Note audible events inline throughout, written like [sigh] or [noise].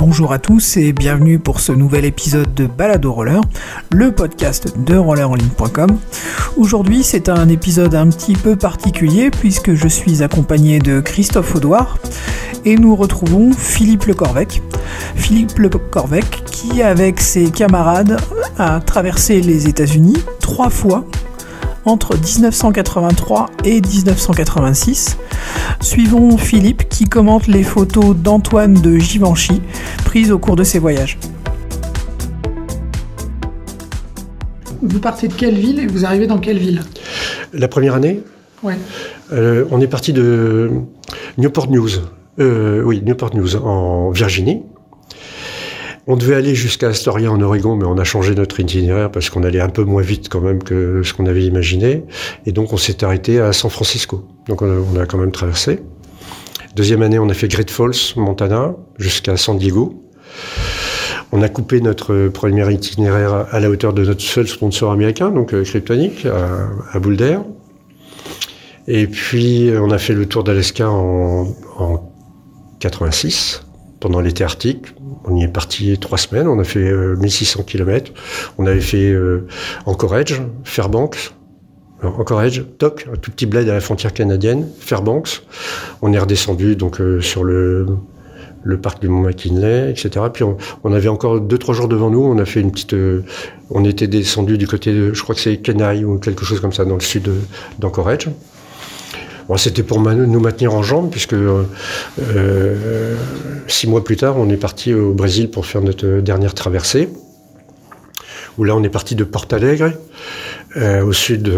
Bonjour à tous et bienvenue pour ce nouvel épisode de Balado Roller, le podcast de rollerenligne.com. Aujourd'hui, c'est un épisode un petit peu particulier puisque je suis accompagné de Christophe Audouard et nous retrouvons Philippe Le Corvec. Philippe Le Corvec qui, avec ses camarades, a traversé les États-Unis trois fois entre 1983 et 1986. Suivons Philippe qui commente les photos d'Antoine de Givenchy prises au cours de ses voyages. Vous partez de quelle ville et vous arrivez dans quelle ville? La première année? Ouais. Euh, on est parti de Newport News. Euh, oui, Newport News, en Virginie. On devait aller jusqu'à Astoria en Oregon, mais on a changé notre itinéraire parce qu'on allait un peu moins vite quand même que ce qu'on avait imaginé. Et donc on s'est arrêté à San Francisco. Donc on a, quand même traversé. Deuxième année, on a fait Great Falls, Montana, jusqu'à San Diego. On a coupé notre premier itinéraire à la hauteur de notre seul sponsor américain, donc euh, Kryptonic, à, Boulder. Et puis on a fait le tour d'Alaska en, en 86 pendant l'été arctique. On y est parti trois semaines, on a fait euh, 1600 km. On avait fait euh, Anchorage, Fairbanks, Anchorage, Toc, un tout petit bled à la frontière canadienne, Fairbanks. On est redescendu donc euh, sur le, parc du Mont McKinley, etc. Puis on, on avait encore deux trois jours devant nous. On a fait une petite, euh, on était descendu du côté de, je crois que c'est Kenai ou quelque chose comme ça dans le sud d'Anchorage. C'était pour nous maintenir en jambes, puisque euh, euh, six mois plus tard, on est parti au Brésil pour faire notre dernière traversée. Où là, on est parti de Porto Alegre, euh, au sud,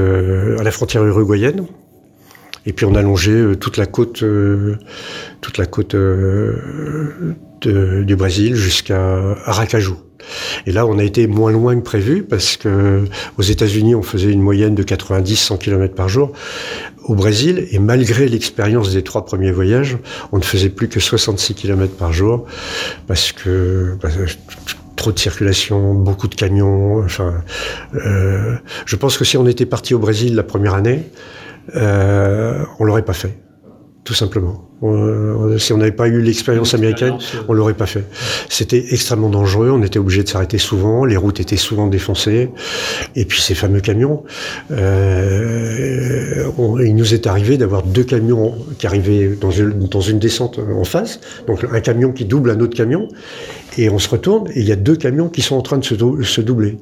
à la frontière uruguayenne. Et puis on a longé toute la côte, toute la côte du Brésil jusqu'à Aracaju. Et là, on a été moins loin que prévu parce que aux États-Unis, on faisait une moyenne de 90-100 km par jour. Au Brésil, et malgré l'expérience des trois premiers voyages, on ne faisait plus que 66 km par jour parce que bah, trop de circulation, beaucoup de camions. Enfin, euh, je pense que si on était parti au Brésil la première année, euh, on l'aurait pas fait, tout simplement. On, si on n'avait pas eu l'expérience américaine, on l'aurait pas fait. C'était extrêmement dangereux. On était obligé de s'arrêter souvent. Les routes étaient souvent défoncées. Et puis ces fameux camions. Euh, on, il nous est arrivé d'avoir deux camions qui arrivaient dans une, dans une descente en face. Donc un camion qui double un autre camion. Et on se retourne et il y a deux camions qui sont en train de se, dou se doubler.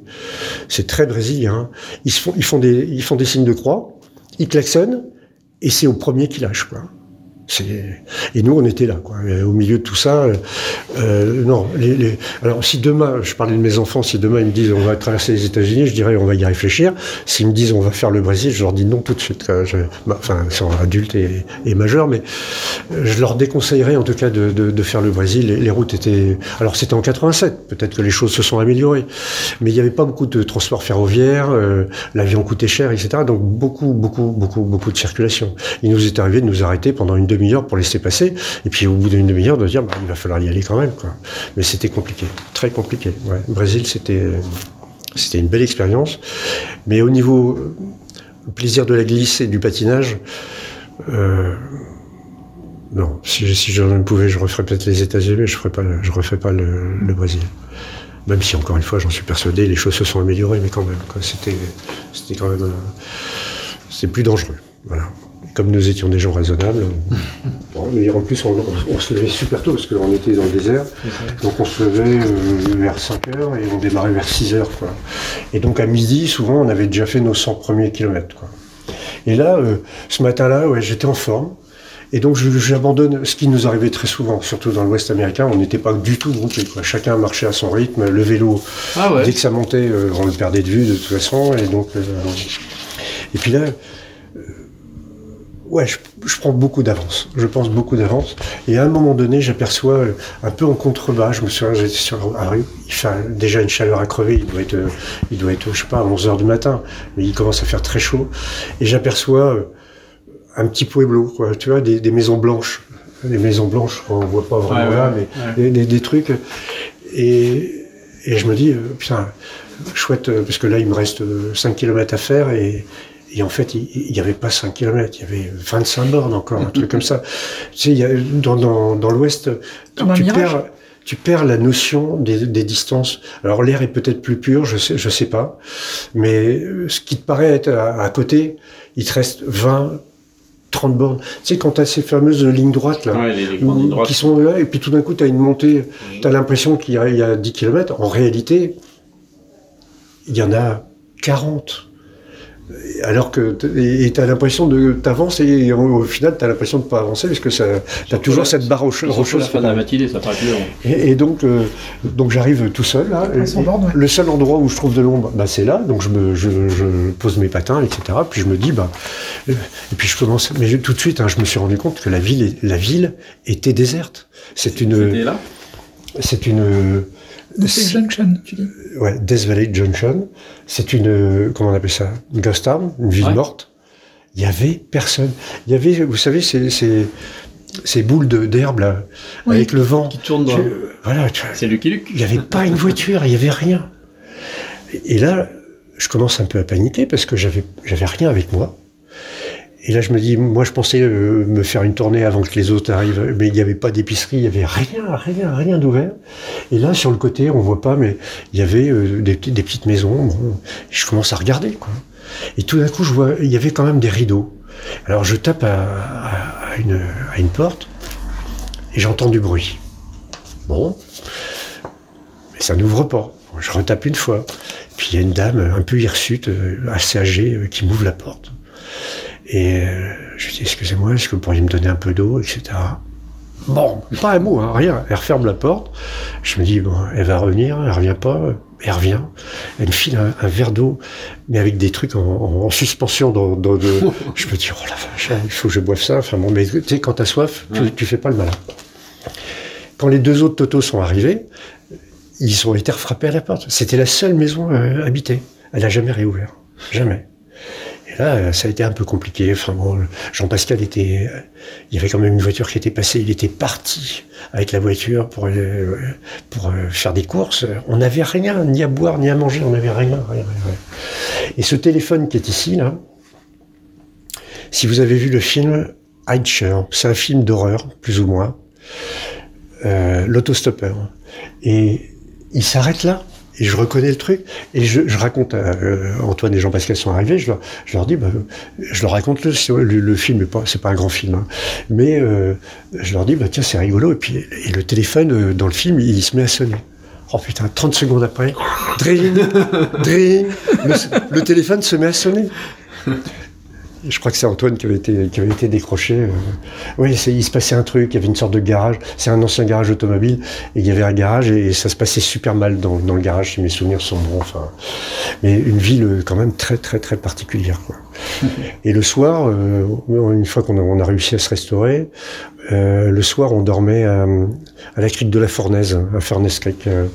C'est très brésilien. Hein. Ils, se font, ils, font des, ils font des signes de croix. Ils klaxonnent et c'est au premier qui lâche. Quoi. Et nous, on était là, quoi. Au milieu de tout ça, euh, non. Les, les... Alors, si demain, je parlais de mes enfants, si demain ils me disent on va traverser les États-Unis, je dirais on va y réfléchir. S'ils me disent on va faire le Brésil, je leur dis non tout de suite. Je, bah, enfin, ils sont adultes et, majeurs, mais je leur déconseillerais en tout cas de, faire le Brésil. Les, routes étaient. Alors, c'était en 87. Peut-être que les choses se sont améliorées, mais il n'y avait pas beaucoup de transport ferroviaire. Euh, L'avion coûtait cher, etc. Donc beaucoup, beaucoup, beaucoup, beaucoup de circulation. Il nous est arrivé de nous arrêter pendant une demi-heure pour laisser passer, et puis au bout d'une demi-heure de dire bah, il va falloir y aller quand même. Quoi. Mais c'était compliqué, très compliqué. Ouais. Brésil, c'était c'était une belle expérience, mais au niveau le plaisir de la glisse et du patinage, euh, non. Si, je pouvais, je referais peut-être les États-Unis, je ferais pas, je pas le, Brésil même si encore une fois j'en suis persuadé les choses se sont améliorées mais quand même c'était c'était quand même c'est plus dangereux voilà comme nous étions des gens raisonnables [laughs] en plus on, se levait super tôt parce qu'on était dans le désert donc on se levait euh, vers 5 heures et on démarrait vers 6 heures quoi. et donc à midi souvent on avait déjà fait nos 100 premiers kilomètres quoi. et là euh, ce matin là ouais, j'étais en forme et donc j'abandonne ce qui nous arrivait très souvent, surtout dans l'Ouest américain, on n'était pas du tout groupés. Quoi. Chacun marchait à son rythme, le vélo, ah ouais. dès que ça montait, euh, on le perdait de vue de toute façon. Et donc, et puis là, ouais, je, je, prends beaucoup d'avance. Je pense beaucoup d'avance. Et à un moment donné, j'aperçois euh, un peu en contrebas, je me souviens, j'étais sur la rue, il fait déjà une chaleur à crever, il doit être, il doit être, je sais pas, à 11 heures du matin, mais il commence à faire très chaud. Et j'aperçois un petit pueblo, quoi, tu vois, des, des, maisons blanches. Des maisons blanches, on voit pas vraiment ouais, là, ouais, mais ouais. Des, des, trucs. Et, et je me dis, euh, putain, chouette, parce que là, il me reste 5 km à faire et, et en fait, il n'y avait pas 5 km, il y avait 25 bornes encore, un truc comme ça. Tu sais, il y a, dans, dans, dans l'Ouest, tu, tu perds tu perds la notion des, des distances. Alors l'air est peut-être plus pur, je sais, je sais pas, mais ce qui te paraît être à, à côté, il te reste 20, 30 bornes. Tu sais, quand tu as ces fameuses lignes droites, là, Ouais, les- droites. qui sont là, et puis tout d'un coup, tu as une montée, tu as l'impression qu'il y, a- il y a 10 km. En réalité, il y en a 40. Alors que tu as l'impression de t'avances et au, au final tu as l'impression de pas avancer parce que tu as toujours la- cette barre rocheuse. la fin de la matinée, ça paraît plus long. Et, et donc, euh, donc j'arrive tout seul là. Et. Le seul endroit où je trouve de l'ombre, bah, c'est là. Donc je, me, je, je pose mes patins, etc. Puis je me dis, bah, euh, et puis je commence. Mais je- tout de suite, hein, je me suis rendu compte que la ville, la ville était déserte. C'est une, C'était là? c'est une, De ces Junction, tu dis. ouais, Death Valley Junction. C'est une, comment on appelle ça, une ghost town, une ville Ouais. morte. Il y avait personne. Il y avait, vous savez, ces, ces, ces boules de- d'herbe là, Oui. avec le vent. Qui tourne dans. Tu- voilà, tu- C'est Lucky Luke. il n'y avait pas une voiture, il n'y avait rien. Et là, je commence un peu à paniquer parce que j'avais, j'avais rien avec moi. Et là, je me dis, moi, je pensais euh, me faire une tournée avant que les autres arrivent, mais il n'y avait pas d'épicerie, il n'y avait rien, rien, rien d'ouvert. Et là, sur le côté, on voit pas, mais il y avait euh, des, petites maisons. Bon, je commence à regarder, quoi. Et tout d'un coup, je vois, il y avait quand même des rideaux. Alors, je tape à, une, à une porte et j'entends du bruit. Bon, mais ça n'ouvre pas. Je retape une fois. Puis il y a une dame un peu hirsute, euh, assez âgée, qui m'ouvre la porte. Et euh, je dis, excusez-moi, est-ce que vous pourriez me donner un peu d'eau, etc. Bon, pas un mot, hein, rien. Elle referme la porte. Je me dis, bon, elle va revenir, elle revient pas. Elle revient. Elle me file un, un verre d'eau, mais avec des trucs en, en- en suspension dans, dans de- [laughs] Je me dis, oh la vache, il faut que je boive ça. Enfin bon, mais tu sais, quand t'as soif, tu, Ouais. tu fais pas le malin. Quand les deux autres totos sont arrivés, ils ont été frappés à la porte. C'était la seule maison euh, habitée. Elle n'a jamais réouvert. Jamais. Là, ça a été un peu compliqué. Jean-Pascal était. Il y avait quand même une voiture qui était passée. Il était parti avec la voiture pour, euh, euh, faire des courses. On n'avait rien, ni à boire, ni à manger. On n'avait rien. Et ce téléphone qui est ici, là, si vous avez vu le film Hitcher, c'est un film d'horreur, plus ou moins, euh, l'autostoppeur. Et il s'arrête là. Et je reconnais le truc. Et je, raconte à euh, Antoine et Jean-Pascal sont arrivés. Je leur, je leur dis, bah, je leur raconte le, le, le film. c'est pas un grand film, hein. mais euh, je leur dis, bah tiens, c'est rigolo. Et puis, et le téléphone euh, dans le film, il, se met à sonner. Oh putain, 30 secondes après, dring, dring, le téléphone se met à sonner. Je crois que c'est Antoine qui avait été, qui avait été décroché. euh. Oui, il se passait un truc, il y avait une sorte de garage. C'est un ancien garage automobile, et il y avait un garage, et, ça se passait super mal dans, dans le garage, si mes souvenirs sont bons. Enfin, mais une ville euh, quand même très, très, très particulière. Quoi. [laughs] et le soir, euh, une fois qu'on a, on a réussi à se restaurer, euh, le soir, on dormait à, à la crique de la Fournaise, à Furnace Creek. euh,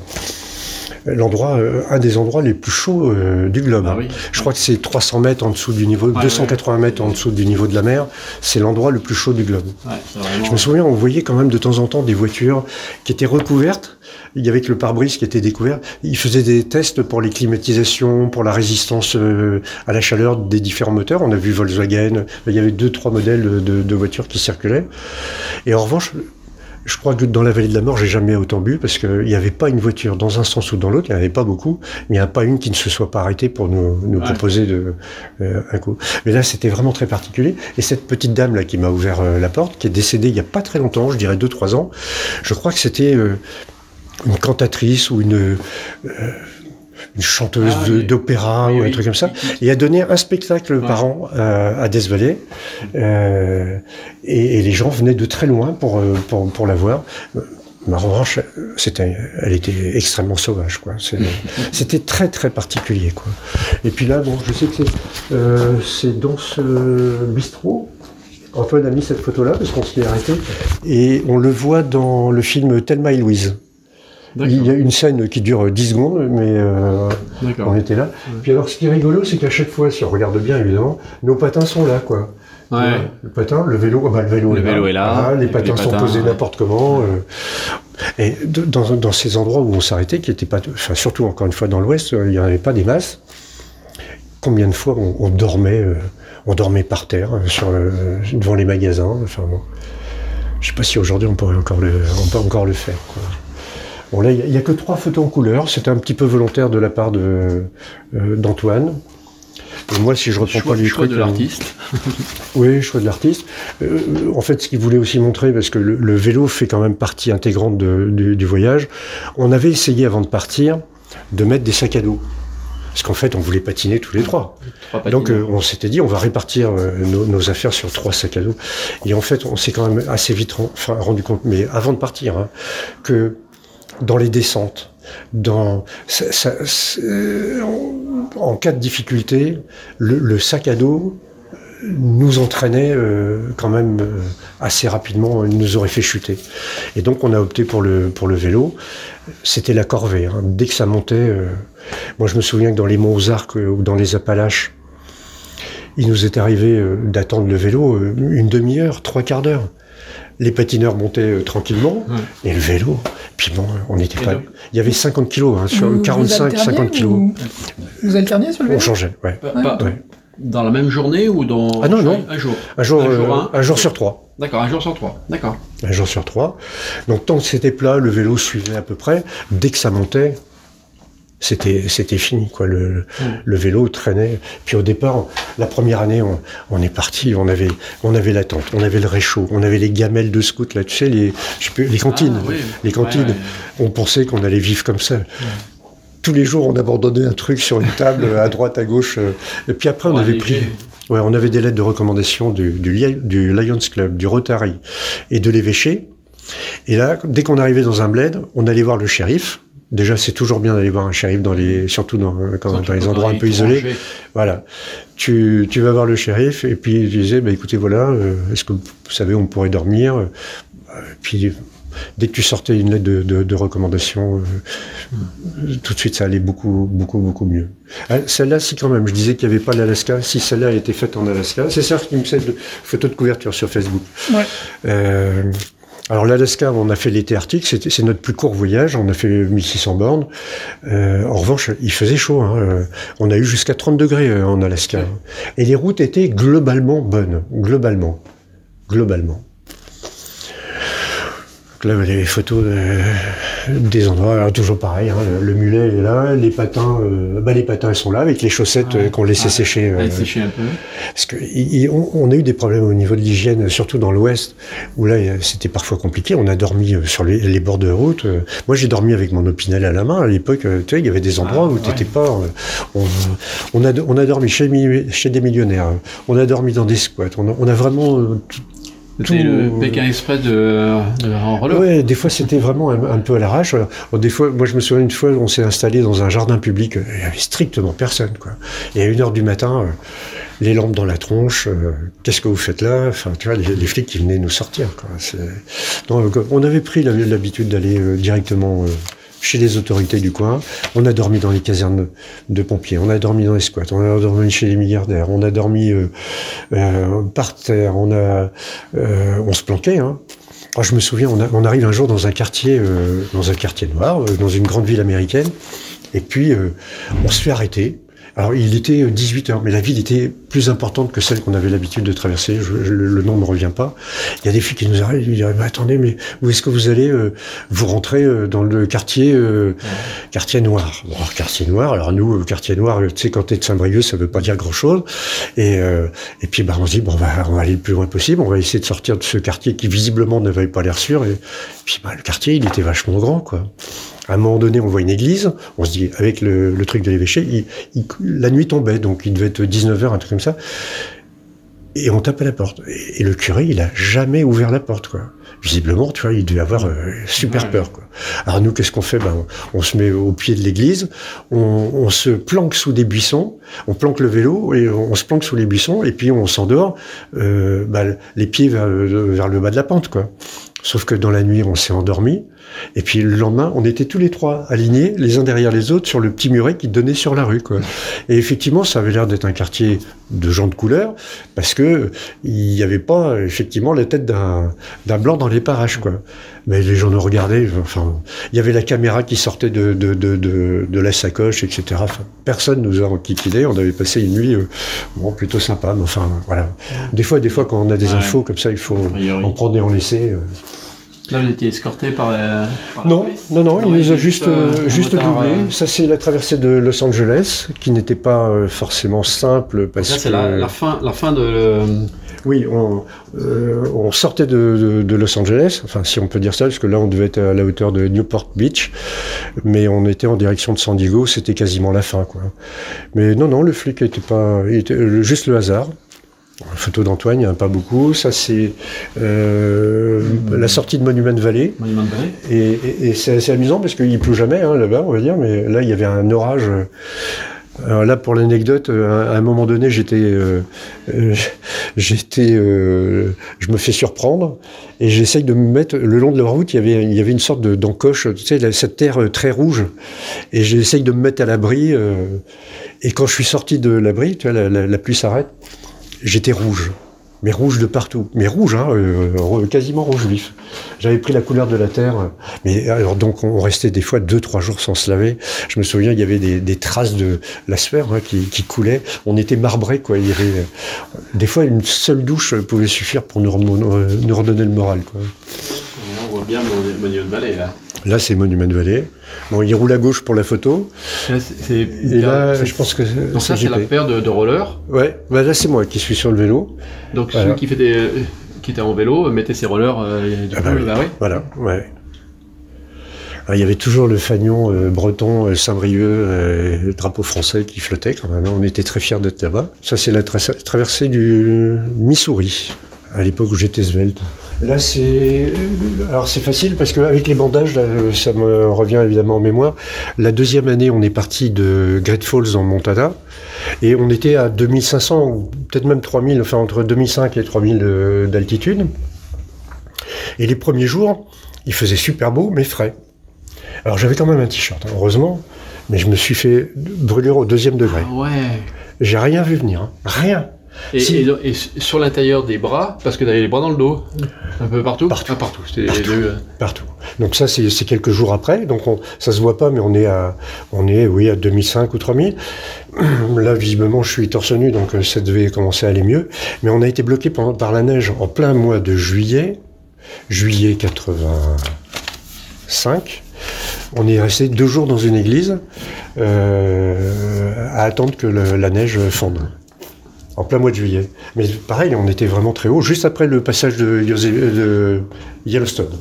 L'endroit, euh, un des endroits les plus chauds euh, du globe. Ah oui. Je crois que c'est 300 mètres en dessous du niveau, Ouais, 280 mètres en dessous du niveau de la mer. C'est l'endroit le plus chaud du globe. Ouais, vraiment. Je me souviens, on voyait quand même de temps en temps des voitures qui étaient recouvertes. Il y avait que le pare-brise qui était découvert. Ils faisaient des tests pour les climatisations, pour la résistance euh, à la chaleur des différents moteurs. On a vu Volkswagen. Il y avait deux, trois modèles de, de voitures qui circulaient. Et en revanche, je crois que dans la vallée de la mort, j'ai jamais autant bu parce qu'il n'y avait pas une voiture dans un sens ou dans l'autre. Il n'y en avait pas beaucoup, mais il n'y en a pas une qui ne se soit pas arrêtée pour nous, nous Ouais. proposer de, euh, un coup. Mais là, c'était vraiment très particulier. Et cette petite dame là qui m'a ouvert euh, la porte, qui est décédée il n'y a pas très longtemps, je dirais deux trois ans, je crois que c'était euh, une cantatrice ou une euh, une chanteuse Ah, oui. d'opéra Oui, ou un oui. truc comme ça. Et a donné un spectacle Ouais. par an euh, à Death Valley. Euh, et, et les gens venaient de très loin pour, euh, pour, pour la voir. Euh, en revanche, c'était, elle était extrêmement sauvage, quoi. [laughs] C'était très très particulier, quoi. Et puis là, bon, je sais que c'est, euh, c'est dans ce bistrot. Antoine a mis cette photo-là parce qu'on s'y est arrêté. Et on le voit dans le film Thelma et Louise. Il y a une scène qui dure 10 secondes, mais euh, on était là. Puis alors, ce qui est rigolo, c'est qu'à chaque fois, si on regarde bien, évidemment, nos patins sont là, quoi. Ouais. Le patin, le vélo, ah bah, le vélo, Le vélo est là, Voilà, les patins sont patins, posés ouais. n'importe comment. euh. et de- dans, dans ces endroits où on s'arrêtait, qui étaient pas, enfin surtout encore une fois dans l'Ouest, euh, il n'y en avait pas des masses. Combien de fois on, on dormait, on dormait par terre sur le- devant les magasins. Enfin bon, je sais pas si aujourd'hui on pourrait encore le, on peut encore le faire. quoi. Bon là, il n'y a, que trois photos en couleur. C'était un petit peu volontaire de la part de euh, d'Antoine. Et moi, si je reprends Choix, pas les choix trucs, de euh, l'artiste. [laughs] oui, choix de l'artiste. Euh, en fait, ce qu'il voulait aussi montrer, parce que le, le vélo fait quand même partie intégrante de- du, du voyage, on avait essayé avant de partir de mettre des sacs à dos. Parce qu'en fait, on voulait patiner tous les trois. Trois Donc, euh, on s'était dit, on va répartir euh, nos, nos affaires sur trois sacs à dos. Et en fait, on s'est quand même assez vite rendu compte, mais avant de partir, hein, que dans les descentes, dans ça- ça- euh, en, cas de difficulté, le, le sac à dos nous entraînait euh, quand même euh, assez rapidement, il nous aurait fait chuter. Et donc on a opté pour le, pour le vélo. C'était la corvée. hein. Dès que ça montait, euh, moi je me souviens que dans les monts Ozarks euh, ou dans les Appalaches, il nous est arrivé euh, d'attendre le vélo euh, une demi-heure, trois quarts d'heure. Les patineurs montaient euh, tranquillement, Ouais. et le vélo, puis bon, on n'était pas. Il y avait 50 kilos, hein, sur Vous- vous 45, alterniez 50 kilos. ou- Vous alterniez sur le On vélo changeait, ouais. Pas- pas- Ouais. Dans la même journée ou dans Ah non, non. un jour Un jour, Un jour, euh, un. un jour sur trois. D'accord, un jour sur trois. D'accord. un jour sur trois. Donc tant que c'était plat, le vélo suivait à peu près. Dès que ça montait, c'était c'était fini quoi. Le, le vélo traînait. Puis au départ, la première année, on, on est parti. On avait on avait la tente, on avait le réchaud, on avait les gamelles de scout là, tu sais les je sais plus, les cantines, Ah, oui. les cantines. Ouais, ouais. On pensait qu'on allait vivre comme ça. Tous les jours, on abandonnait un truc sur une table, à droite, à gauche. euh, Et puis après, on Pour avait pris. Ouais, on avait des lettres de recommandation du, du Lions Club, du Rotary et de l'évêché. Et là, dès qu'on arrivait dans un bled, on allait voir le shérif. Déjà, c'est toujours bien d'aller voir un shérif dans les, surtout dans, quand- Surtout dans les quand endroits un peu isolés. Voilà. Tu, tu vas voir le shérif et puis tu disais, bah, écoutez, voilà, euh, est-ce que vous savez, on pourrait dormir? Euh, Puis dès que tu sortais une lettre de, de, de recommandation, euh, tout de suite, ça allait beaucoup, beaucoup, beaucoup mieux. Ah, celle-là, si quand même, je disais qu'il n'y avait pas l'Alaska. Si celle-là a été faite en Alaska, c'est ça qui me sert de photo de couverture sur Facebook. Ouais. Euh, alors l'Alaska, on a fait l'été arctique, c'est notre plus court voyage, on a fait 1600 bornes. Euh, en revanche, il faisait chaud, hein, euh, on a eu jusqu'à 30 degrés euh, en Alaska. Et les routes étaient globalement bonnes, globalement, globalement. Là, les photos des endroits, alors, toujours pareil, hein, le, le mulet est là, les patins, euh, bah, les patins ils sont là avec les chaussettes euh, qu'on laissait Ah, sécher. euh, sécher un peu. parce que on, on a eu des problèmes au niveau de l'hygiène, surtout dans l'Ouest, où là c'était parfois compliqué. On a dormi sur les, les bords de route. Moi j'ai dormi avec mon opinel à la main. À l'époque, tu sais, il y avait des endroits Ah, où ouais. t'étais pas. on, on a on a dormi chez, des millionnaires. On a dormi dans des squats. On a, on a vraiment tout- C'était tout- le Pékin Express de, de en relais. Ouais, des fois c'était vraiment un, un peu à l'arrache. Alors, Des fois, moi je me souviens une fois, on s'est installé dans un jardin public, il y avait strictement personne, quoi. Et à une heure du matin, euh, les lampes dans la tronche, euh, qu'est-ce que vous faites là? Enfin, tu vois, les, les flics qui venaient nous sortir, quoi. C'est- Donc, euh, on avait pris l'habitude d'aller euh, directement euh, chez les autorités du coin. On a dormi dans les casernes de pompiers, on a dormi dans les squats, on a dormi chez les milliardaires, on a dormi euh, euh, par terre, on a, euh, on se planquait, hein. Je me souviens, on, on arrive un jour dans un quartier, euh, dans un quartier noir, dans une grande ville américaine, et puis on se fait arrêter. Alors il était 18 heures, mais la ville était plus importante que celle qu'on avait l'habitude de traverser. Le, nom ne me revient pas. Il y a des filles qui nous arrivent, ils disent mais attendez, mais où est-ce que vous allez euh, Vous rentrez euh, dans le quartier euh, quartier noir? Bon, alors, quartier noir. Alors nous, euh, quartier noir, tu sais, quand t'es de Saint-Brieuc, ça veut pas dire grand-chose. Et et, et puis, bah, on se dit, bon, on va, on va aller le plus loin possible. On va essayer de sortir de ce quartier qui, visiblement, n'avait pas l'air sûr. Et puis, bah, le quartier, il était vachement grand, quoi. À un moment donné, on voit une église. On se dit, avec le, le truc de l'évêché, il- il- la nuit tombait. Donc, il devait être 19h, un truc comme ça. Et on tape à la porte. Et, et le curé, il a jamais ouvert la porte, quoi. Visiblement, tu vois, il devait avoir euh, super Ouais. peur, quoi. Alors nous, qu'est-ce qu'on fait? Ben, on, on se met au pied de l'église, on, on se planque sous des buissons, on planque le vélo et on, on se planque sous les buissons et puis on s'endort, euh, ben, les pieds vers, le- vers le bas de la pente, quoi. Sauf que dans la nuit, on s'est endormi. Et puis le lendemain, on était tous les trois alignés, les uns derrière les autres, sur le petit muret qui donnait sur la rue. Quoi. [laughs] Et effectivement, ça avait l'air d'être un quartier de gens de couleur, parce que il n'y avait pas effectivement la tête d'un blanc dans les parages. Quoi. Mais les gens nous regardaient. Enfin, il y avait la caméra qui sortait de, de, de, de, de la sacoche, etc. Enfin, personne nous a enquiquiné. On avait passé une nuit euh, bon, plutôt sympa. Mais enfin, voilà. Des fois, des fois, quand on a des Ouais. infos comme ça, il faut en prendre et en laisser. euh. Là, vous étiez escorté par, par la Non, police non, non, il nous a juste, euh, euh, juste doublé. euh, Ça, c'est la traversée de Los Angeles, qui n'était pas euh, forcément simple parce Ça, que c'est la, la fin, la fin de. le- oui, on, euh, on sortait de, de- de Los Angeles, enfin si on peut dire ça, parce que là on devait être à la hauteur de Newport Beach, mais on était en direction de San Diego, c'était quasiment la fin, quoi. Mais non, non, le flic était pas, il était juste le hasard. Photo d'Antoine, il n'y en a pas beaucoup. Ça, c'est euh, la sortie de Monument Valley. Monument de Vallée Et, et- et c'est assez amusant parce qu'il pleut jamais hein, là-bas, on va dire, mais là il y avait un orage. Alors là, pour l'anecdote, euh, à un moment donné, j'étais, euh, euh, [laughs] j'étais, euh, je me fais surprendre et j'essaye de me mettre le long de la route. Il y avait, il y avait une sorte de d'encoche, tu sais, cette terre très rouge, et j'essaye de me mettre à l'abri. et quand je suis sorti de l'abri, tu vois, la, la- la pluie s'arrête, j'étais rouge. Mais rouge de partout. Mais rouge, hein, euh, quasiment rouge vif. J'avais pris la couleur de la terre. Mais alors donc on restait des fois deux trois jours sans se laver. Je me souviens il y avait des, traces de la sueur hein, qui, qui coulaient. On était marbré quoi. Euh, des fois une seule douche pouvait suffire pour nous, remon- euh, nous redonner le moral quoi. Voit bien Mon- Monument de Vallée, là. Là c'est Monument Valley. Bon il roule à gauche pour la photo. Là, Et là je pense que Donc, ça, c'est la paire de, de rollers. Ouais. Bah là c'est moi qui suis sur le vélo. Donc, Voilà. celui qui, fait des, qui était en vélo mettait ses rollers. euh, du Ah coup, bah oui. bah oui. Voilà, ouais. Ah, il y avait toujours le fanion euh, breton, euh, Saint-Brieuc, euh, le drapeau français qui flottait quand même. On était très fiers d'être là-bas. Ça, c'est la tra- traversée du Missouri, à l'époque où j'étais svelte. Là, c'est alors c'est facile parce qu'avec les bandages, là, ça me revient évidemment en mémoire. La deuxième année, on est parti de Great Falls en Montana et on était à 2500 ou peut-être même 3000, enfin entre 2005 et 3000 de- d'altitude. Et les premiers jours, il faisait super beau, mais frais. Alors j'avais quand même un t-shirt, hein, heureusement, mais je me suis fait brûlure au deuxième degré. Ah ouais. J'ai rien vu venir, hein. rien. Et, Si. et- et sur l'intérieur des bras, parce que t'avais les bras dans le dos, un peu partout Partout. Ah, partout. Deux, euh, Partout. Donc ça, c'est quelques jours après. Donc on, ça se voit pas, mais on est à, on est, oui, à 2005 ou 3000. [clears throat] Là, visiblement, je suis torse nu, donc euh, ça devait commencer à aller mieux. Mais on a été bloqué par la neige en plein mois de juillet, juillet 85. On est resté deux jours dans une église euh, à attendre que le- la neige fonde. En plein mois de juillet. Mais pareil, on était vraiment très haut, juste après le passage de, de Yellowstone.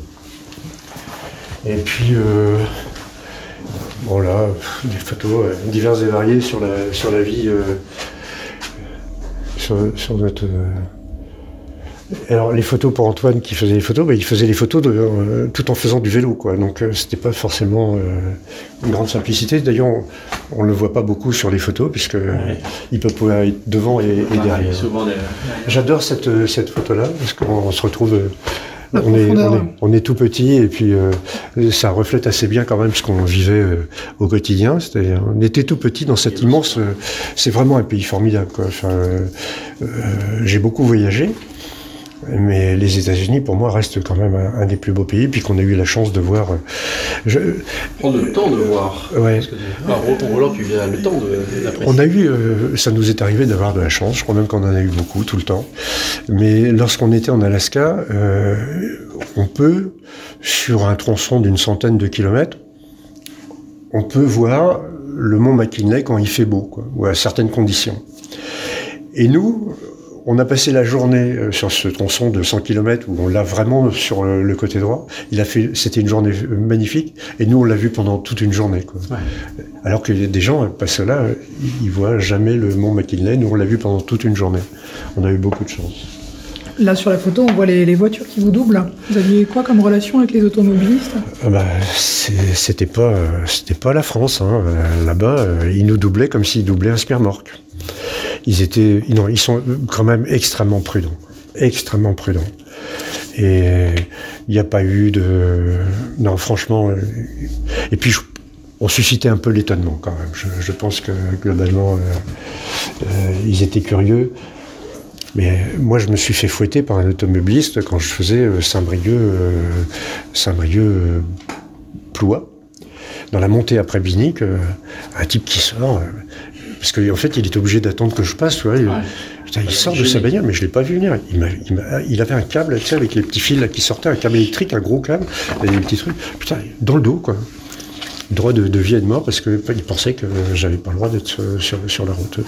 Et puis, euh, bon là, des photos euh, diverses et variées sur la, sur la vie, euh, sur, sur notre... alors les photos pour Antoine qui faisait les photos, bah, il faisait les photos de, euh, tout en faisant du vélo, quoi. Donc euh, c'était pas forcément euh, une grande simplicité. D'ailleurs, on, on le voit pas beaucoup sur les photos puisque il peut pouvoir être devant et, derrière. J'adore cette, cette photo-là parce qu'on se retrouve. euh, on, est, profondeur. on, est, on est tout petit et puis euh, ça reflète assez bien quand même ce qu'on vivait euh, au quotidien. C'est-à-dire, on était tout petit dans cette immense. euh, c'est vraiment un pays formidable. Quoi. Enfin, euh, euh, J'ai beaucoup voyagé. Mais les États-Unis, pour moi, restent quand même un, un des plus beaux pays, puis qu'on a eu la chance de voir. euh, je- Prendre le temps de voir. Ouais. Parce que, tu as le temps de-. On a eu, euh, ça nous est arrivé d'avoir de la chance, je crois même qu'on en a eu beaucoup tout le temps. Mais lorsqu'on était en Alaska, euh, on peut, sur un tronçon d'une centaine de kilomètres, on peut voir le mont McKinley quand il fait beau, quoi, ou à certaines conditions. Et nous, on a passé la journée euh, sur ce tronçon de 100 km où on l'a vraiment sur le, le côté droit. Il a fait, c'était une journée euh, magnifique, et nous on l'a vu pendant toute une journée. Quoi. Ouais. Alors que des gens euh, passent là, euh, ils voient jamais le mont McKinley. Nous on l'a vu pendant toute une journée. On a eu beaucoup de chance. Là, sur la photo, on voit les, les voitures qui vous doublent. Vous aviez quoi comme relation avec les automobilistes? Ah bah, c'était pas, euh, c'était pas la France. Hein. Euh, Là-bas, euh, ils nous doublaient comme s'ils doublaient un spire-morque. Ils étaient, ils- sont quand même extrêmement prudents, extrêmement prudents. Et il n'y a pas eu de, non, franchement. Et puis, on suscitait un peu l'étonnement quand même. Je, pense que globalement, euh, euh, ils étaient curieux. Mais moi, je me suis fait fouetter par un automobiliste quand je faisais euh, Saint-Brieuc, euh, Saint-Brieuc, Ploie, dans la montée après Binic, un type qui sort, parce qu'en en fait, il était obligé d'attendre que je passe, tu vois. il- Ouais. je Putain, il sort de sa bagnole, mais je l'ai pas vu venir. Il, avait un câble, tu sais, avec les petits fils là, qui sortaient, un câble électrique, un gros câble, et des petits trucs. Putain, dans le dos, quoi. Droit de, vie et de mort, parce qu'il pensait que j'avais pas le droit d'être sur, la route.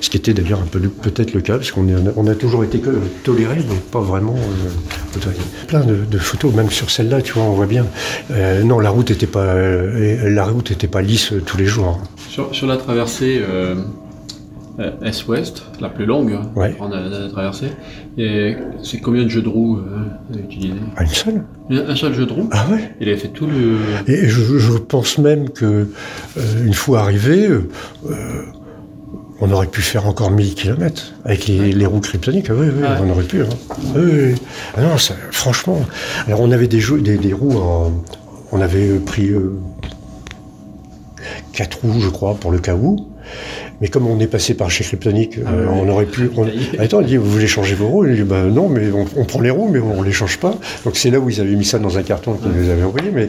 Ce qui était d'ailleurs un peu peut-être le cas, parce qu'on a toujours été que tolérés, mais pas vraiment euh. Plein de, photos, même sur celle-là, tu vois, on voit bien. Euh, non, la route était pas, euh, pas lisse tous les jours. Sur, la traversée Est-Ouest, la plus longue, hein, Ouais. on a, on a traversé, et c'est combien de jeux de roues euh, vous avez utilisé? Ah, une seule? Un, un seul jeu de roue? Ah ouais Il avait fait tout le. Et je, je pense même que euh, une fois arrivé, euh, euh, on aurait pu faire encore 1000 km avec les, les roues kryptoniques. Ah Oui, oui, Ouais. on aurait pu. hein. Oui, oui. Ah non, ça- franchement. Alors on avait des, jeux, des, des roues en- On avait euh, pris euh, quatre roues, je crois, pour le cas où. Mais comme on est passé par chez Kryptonic, euh, Ah ouais. on aurait pu. on- [laughs] Attends, il dit, vous voulez changer vos roues? Il dit, bah non, mais on, on prend les roues, mais on les change pas. Donc c'est là où ils avaient mis ça dans un carton qu'ils nous avaient envoyé. Mais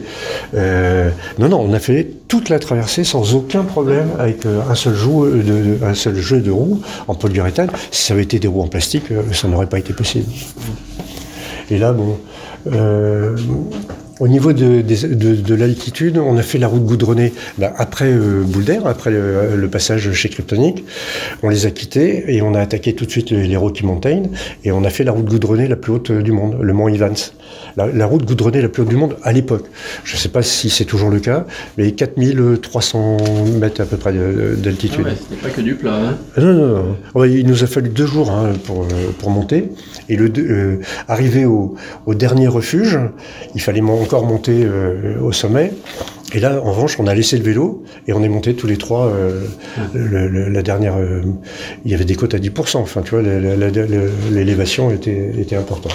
euh, non, non, on a fait toute la traversée sans aucun problème avec euh, un seul jeu de, un seul jeu de roues en polyuréthane. Si ça avait été des roues en plastique, euh, ça n'aurait pas été possible. Et là, bon. Euh, au niveau de, de- de l'altitude, on a fait la route goudronnée bah, après euh, Boulder, après le, le passage chez Kryptonic. On les a quittés et on a attaqué tout de suite les, les Rocky Mountains et on a fait la route goudronnée la plus haute euh, du monde, le mont Evans. La, la route goudronnée la plus haute du monde à l'époque. Je ne sais pas si c'est toujours le cas, mais 4300 mètres à peu près de- Ah d'altitude. ouais, c'était pas que du plat. Hein. Ah Non, non, non. Ouais, il nous a fallu deux jours hein, pour, euh, pour monter. Et le, euh, arrivé au, au dernier refuge, il fallait mon- encore monter euh, au sommet. Et là, en revanche, on a laissé le vélo et on est monté tous les trois. euh, la dernière, euh, il y avait des côtes à 10%. Enfin, tu vois, l'élévation était, était importante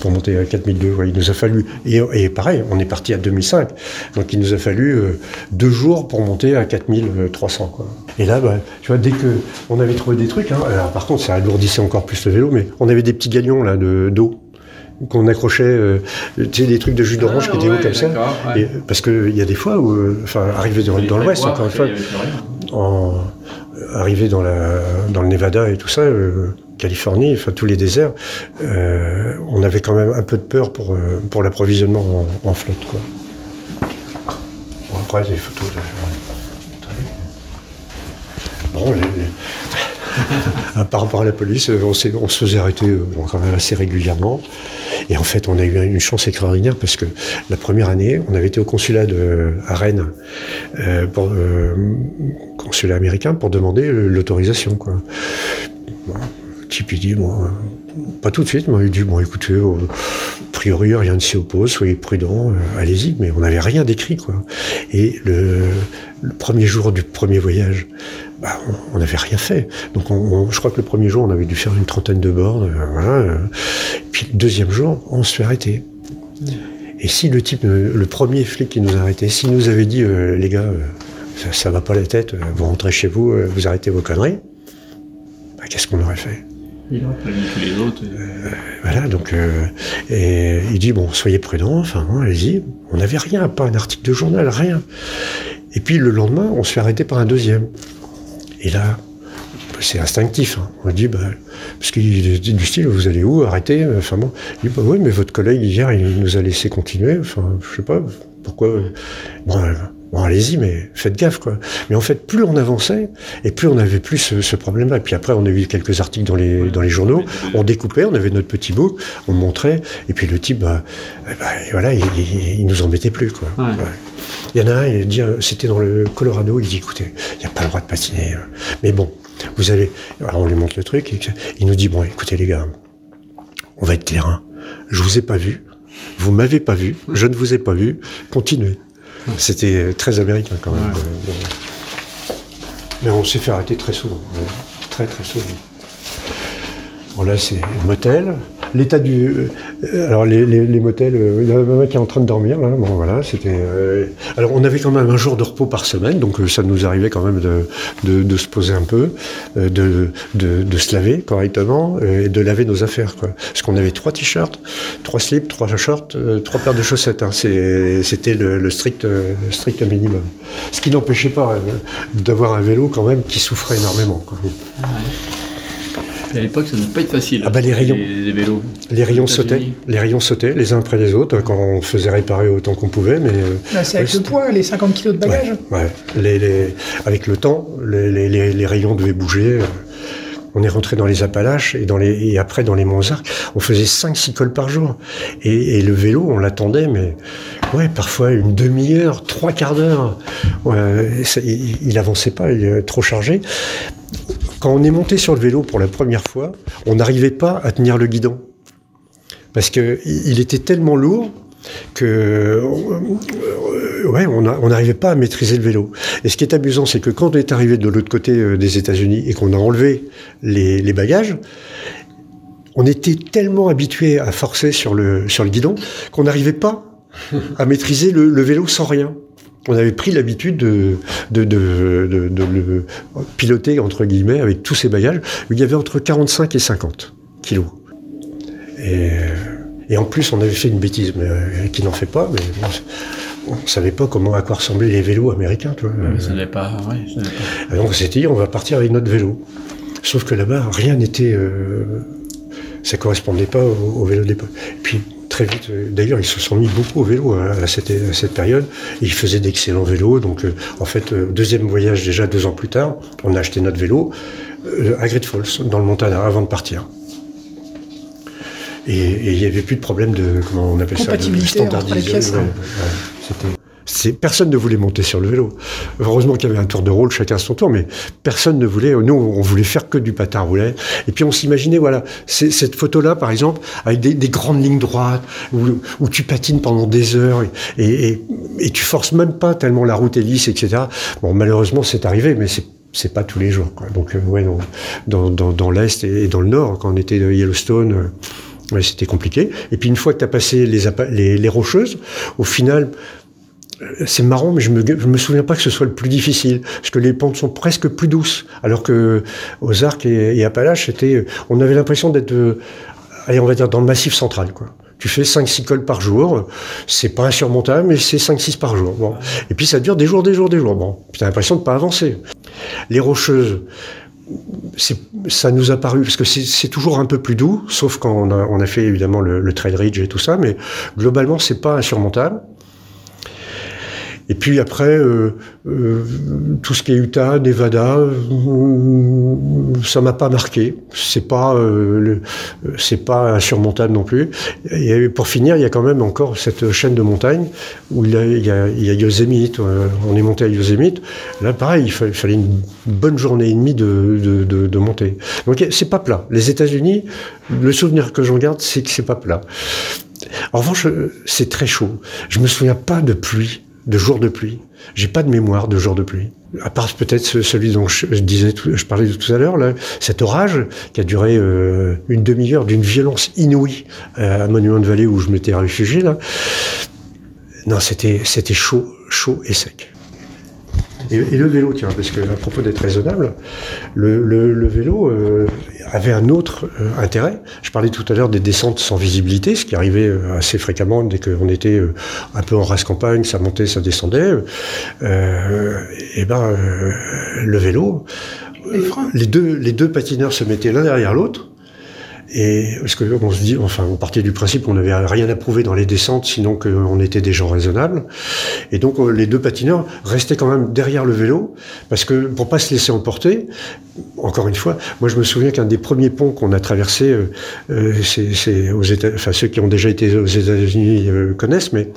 pour monter à 4002. Ouais, il nous a fallu et, pareil, on est parti à 2005. Donc, il nous a fallu euh, deux jours pour monter à 4300. Quoi. Et là, bah, tu vois, dès que on avait trouvé des trucs, hein, alors par contre, ça alourdissait encore plus le vélo, mais on avait des petits galions là de d'eau qu'on accrochait, euh, tu sais, des trucs de jus d'orange Ah, qui étaient hauts ouais, comme ça. ouais. Et- parce qu'il y a des fois où, euh, enfin, arrivé dans, dans l'Ouest, encore une fois, en, arrivé dans, la, dans le Nevada et tout ça, euh, Californie, enfin tous les déserts, euh, on avait quand même un peu de peur pour, euh, pour l'approvisionnement en, en flotte. Quoi. Bon, après, des photos de. Bon, les- les- Par rapport à la police, euh, on, se faisait arrêter euh, quand même assez régulièrement. Et en fait, on a eu une chance extraordinaire parce que la première année, on avait été au consulat de, à Rennes, euh, euh, consulat américain, pour demander euh, l'autorisation. Quoi. Type, dit, bon, euh, pas tout de suite, mais il dit, bon, écoutez, euh, a priori, rien ne s'y oppose, soyez prudents, euh, allez-y. Mais on n'avait rien d'écrit. Et le premier jour du premier voyage, bah, on- n'avait rien fait. Donc, on, on- je crois que le premier jour, on avait dû faire une trentaine de bornes. euh, voilà, euh. Puis le deuxième jour, on se fait arrêter. Et si le type, euh, le premier flic qui nous a arrêtés, s'il nous avait dit, euh, les gars, euh, ça, ça va pas la tête, euh, vous rentrez chez vous, vous arrêtez vos conneries, bah, qu'est-ce qu'on aurait fait? Il aurait prévenu tous les autres. Voilà, donc, et il dit, bon, soyez prudents, enfin, bon, allez-y. On n'avait rien, pas un article de journal, rien. Et puis le lendemain, on se fait arrêter par un deuxième. Et là, c'est instinctif. hein. On dit, bah, parce qu'il est du style, vous allez où Arrêtez Enfin bon, il dit, bah oui, mais votre collègue hier, il nous a laissé continuer. Enfin, je sais pas, pourquoi euh, Bon, euh, bon allez-y, mais faites gaffe, quoi. Mais en fait, plus on avançait, et plus on avait plus ce, ce problème-là. Et puis après, on a eu quelques articles dans les, dans les journaux. On découpait, on avait notre petit book, on montrait, et puis le type, bah, eh ben, voilà, il, il, il nous embêtait plus, quoi. Ouais. Ouais. Il y en a un, il dit, euh, c'était dans le Colorado, il dit, écoutez, il n'y a pas le droit de patiner. euh. Mais bon, vous allez, alors on lui montre le truc, et il nous dit, bon, écoutez les gars, on va être clair, hein. je vous ai pas vu, vous m'avez pas vu, je ne vous ai pas vu, continuez. C'était très américain quand même. Ouais. Mais on s'est fait arrêter très souvent, très très souvent. Bon là c'est le motel. L'état du... euh, alors les, motels, euh, il y a un mec qui est en train de dormir là, bon voilà, c'était... euh, alors on avait quand même un jour de repos par semaine, donc ça nous arrivait quand même de, de, se poser un peu, de, de, se laver correctement et de laver nos affaires. Parce qu'on avait trois t-shirts, trois slips, trois shorts, trois paires de chaussettes, hein. C'était le, strict, strict minimum. Ce qui n'empêchait pas d'avoir un vélo quand même qui souffrait énormément. À l'époque, ça ne devait pas être facile. Ah bah, les rayons. Les, vélos. Les rayons sautaient, les rayons sautaient les uns après les autres quand on faisait réparer autant qu'on pouvait, mais euh, Là, c'est avec Ouais, le poids, les 50 kilos de bagages. ouais, les, les- avec le temps, les, les- les- les rayons devaient bouger. euh, On est rentré dans les Appalaches et, dans les, et après dans les Monts-Arcs, on faisait 5-6 cols par jour. Et, et le vélo, on l'attendait, mais ouais, parfois une demi-heure, trois quarts d'heure. Ouais, il, il avançait pas, il est trop chargé. Quand on est monté sur le vélo pour la première fois, on n'arrivait pas à tenir le guidon. Parce que il il était tellement lourd que euh, ouais, on n'arrivait pas à maîtriser le vélo. Et ce qui est amusant, c'est que quand on est arrivé de l'autre côté euh, des États-Unis et qu'on a enlevé les, bagages, on était tellement habitué à forcer sur le, guidon qu'on n'arrivait pas à maîtriser le vélo sans rien. On avait pris l'habitude de, de, de, de- de le piloter, entre guillemets, avec tous ces bagages. Il y avait entre 45 et 50 kilos. Et, et en plus, on avait fait une bêtise, mais euh, qui n'en fait pas, mais on ne savait pas comment, à quoi ressemblaient les vélos américains. Tu vois. Ça pas. Ouais, ça n'avait pas. Alors on s'était dit, on va partir avec notre vélo. Sauf que là-bas, rien n'était. euh, ça correspondait pas au, au vélo d'époque. Puis très vite, d'ailleurs, ils se sont mis beaucoup au vélo hein, à, cette, à cette période. Et ils faisaient d'excellents vélos. Donc, euh, en fait, euh, deuxième voyage déjà deux ans plus tard, on a acheté notre vélo euh, à Great Falls, dans le Montana, avant de partir. Et il n'y avait plus de problème de comment on appelle ça, de standardisation. hein. Ouais, ouais, personne ne voulait monter sur le vélo. Heureusement qu'il y avait un tour de rôle, chacun son tour, mais personne ne voulait. Nous, on voulait faire que du patin roulet. Et puis on s'imaginait, voilà, cette photo-là, par exemple, avec des, des grandes lignes droites où, où tu patines pendant des heures et, et, et- tu forces même pas tellement la route est lisse, etc. Bon, malheureusement, c'est arrivé, mais c'est c'est pas tous les jours. Quoi. Donc, euh, ouais, dans, dans, dans, l'est et dans le nord, quand on était de Yellowstone. euh, Ouais, c'était compliqué. Et puis une fois que tu as passé les, les, les rocheuses, au final, c'est marrant, mais je me, je me souviens pas que ce soit le plus difficile, parce que les pentes sont presque plus douces, alors que aux Arcs et, et Appalaches, c'était, on avait l'impression d'être, euh, allez, on va dire dans le massif central, quoi. Tu fais 5-6 cols par jour, c'est pas insurmontable, mais c'est 5-6 par jour. Bon. Et puis ça dure des jours, des jours, des jours. Bon, tu as l'impression de pas avancer. Les rocheuses, c'est- ça nous a paru, parce que c'est c'est toujours un peu plus doux, sauf quand on a, on a fait évidemment le, le trail ridge et tout ça, mais globalement, c'est pas insurmontable. Et puis après, euh, euh, tout ce qui est Utah, Nevada, ça m'a pas marqué. C'est pas, euh, c'est pas insurmontable non plus. Et pour finir, il y a quand même encore cette chaîne de montagnes où il y a, il y a, il y a Yosemite. On est monté à Yosemite. Là, pareil, il fa- il fallait une bonne journée et demie de, de, de, de montée. Donc c'est pas plat. Les États-Unis, le souvenir que j'en garde, c'est que c'est pas plat. En revanche, c'est très chaud. Je me souviens pas de pluie, de jours de pluie. J'ai pas de mémoire de jours de pluie. À part peut-être ce- celui dont je, disais, je parlais tout à l'heure, cet orage qui a duré euh, une demi-heure d'une violence inouïe euh, à Monument de Vallée où je m'étais réfugié là. Non, c'était c'était chaud, chaud et sec. Et, et le vélo, tiens, parce que à propos d'être raisonnable, le, le, le vélo euh, avait un autre euh, intérêt. Je parlais tout à l'heure des descentes sans visibilité, ce qui arrivait euh, assez fréquemment dès qu'on était euh, un peu en race campagne, ça montait, ça descendait. Euh, et ben, euh, le vélo, Les freins. les deux, les deux patineurs se mettaient l'un derrière l'autre. Et parce que on se dit, enfin, on partait du principe qu'on n'avait rien à prouver dans les descentes, sinon qu'on était des gens raisonnables. Et donc euh, les deux patineurs restaient quand même derrière le vélo, parce que pour pas se laisser emporter. Encore une fois, moi je me souviens qu'un des premiers ponts qu'on a traversé, euh, euh, c'est aux États, enfin ceux qui ont déjà été aux États-Unis euh, connaissent, mais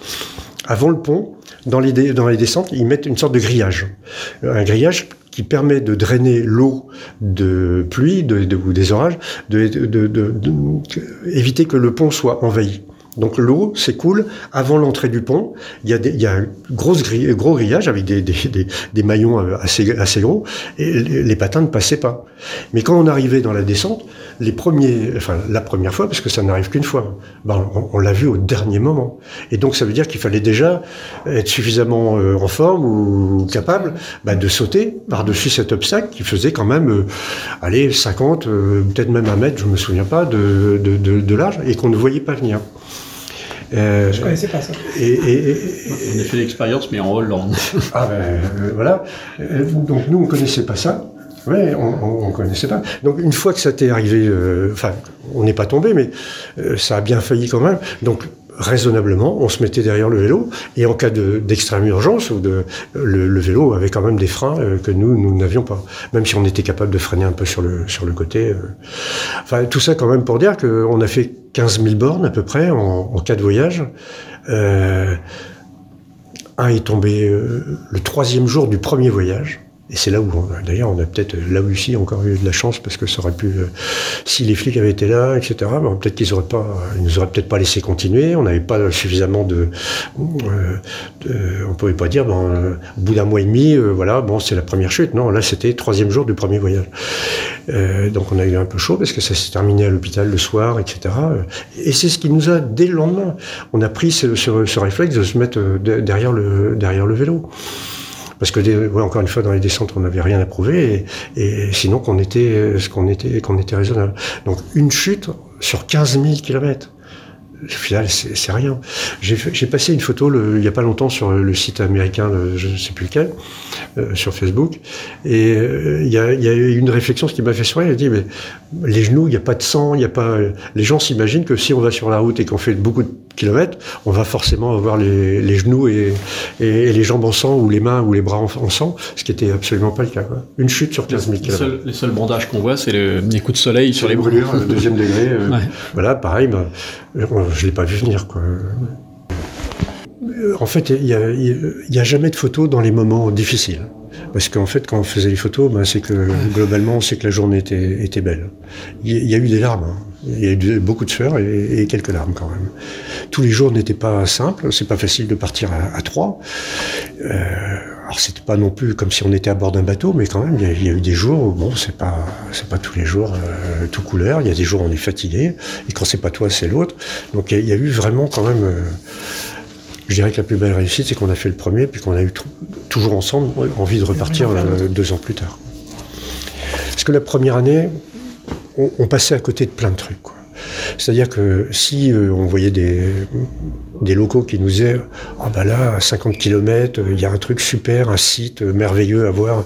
avant le pont, dans les, dans les descentes, ils mettent une sorte de grillage. Un grillage qui permet de drainer l'eau de pluie de, ou des orages, de- de- éviter que le pont soit envahi. Donc l'eau s'écoule avant l'entrée du pont. Il y a, des, il y a un gros, grillage, avec des, des, des, maillons euh, assez, assez gros et les, patins ne passaient pas. Mais quand on arrivait dans la descente, les premiers, enfin la première fois, parce que ça n'arrive qu'une fois, ben, on, l'a vu au dernier moment. Et donc ça veut dire qu'il fallait déjà être suffisamment euh, en forme ou capable ben, de sauter par-dessus cet obstacle qui faisait quand même, euh, allez, 50, euh, peut-être même un mètre, je me souviens pas, de, de, de large et qu'on ne voyait pas venir. Euh, Je connaissais pas ça. et, et- et- On a fait l'expérience, mais en Hollande. [laughs] ah ben, euh, voilà. Euh, Donc nous, on connaissait pas ça. Oui, on ne connaissait pas. Donc une fois que ça t'est arrivé, euh, enfin, on n'est pas tombé, mais euh, ça a bien failli quand même. Donc raisonnablement, on se mettait derrière le vélo, et en cas d'extrême urgence, ou de, le, vélo avait quand même des freins euh, que nous, nous n'avions pas. Même si on était capable de freiner un peu sur le, sur le côté. Enfin, tout ça quand même pour dire qu'on a fait 15 000 bornes à peu près en, en cas de voyage. Euh, un est tombé le troisième jour du premier voyage. Et c'est là où, d'ailleurs, on a peut-être là aussi encore eu de la chance parce que ça aurait pu, euh, si les flics avaient été là, etc. Ben, peut-être qu'ils auraient pas, ils nous auraient peut-être pas laissé continuer. On n'avait pas suffisamment de, euh, de, on pouvait pas dire, ben, euh, au bout d'un mois et demi, euh, voilà, bon, c'est la première chute. Non, là, c'était troisième jour du premier voyage. donc, on a eu un peu chaud parce que ça s'est terminé à l'hôpital le soir, etc. Et c'est ce qui nous a, dès le lendemain, on a pris ce, ce, ce réflexe de se mettre derrière le, derrière le vélo parce que encore une fois dans les descentes on n'avait rien à prouver et, et sinon qu'on était ce qu'on était qu'on était raisonnable. Donc une chute sur 15 000 kilomètres au final, c'est rien. J'ai passé une photo le, il n'y a pas longtemps sur le site américain, je ne sais plus lequel, euh, sur Facebook, et euh, il y, a, y, a, eu une réflexion, ce qui m'a fait sourire, il a dit, mais les genoux, il n'y a pas de sang, il y a pas... Les gens s'imaginent que si on va sur la route et qu'on fait beaucoup de on va forcément avoir les, les genoux et, et, les jambes en sang, ou les mains ou les bras en, sang, ce qui était absolument pas le cas. Quoi. Une chute sur 15 000 km. Les seuls, bandages qu'on voit, c'est les coups de soleil sur les brûlures. Le deuxième [laughs] degré. Euh, ouais. Voilà, pareil, bah, je l'ai pas vu venir. Quoi. En fait, il n'y a, a, jamais de photos dans les moments difficiles. Parce qu'en fait, quand on faisait les photos, ben, c'est que globalement, c'est que la journée était, était belle. Il y, a eu des larmes. Hein. Il y a eu beaucoup de sueur et, et, quelques larmes quand même. Tous les jours n'étaient pas simples. C'est pas facile de partir à, à trois. Euh, alors c'était pas non plus comme si on était à bord d'un bateau, mais quand même il y, a, il y, a, eu des jours où bon c'est pas c'est pas tous les jours euh, tout couleur. Il y a des jours où on est fatigué et quand c'est pas toi c'est l'autre. Donc il y, a, il y, a eu vraiment quand même. Euh, je dirais que la plus belle réussite, c'est qu'on a fait le premier, puis qu'on a eu toujours ensemble envie de repartir euh, deux ans plus tard. Parce que la première année, on, passait à côté de plein de trucs. C'est-à-dire que si euh, on voyait des, locaux qui nous disaient Ah bah là, à 50 km, il y a un truc super, un site merveilleux à voir,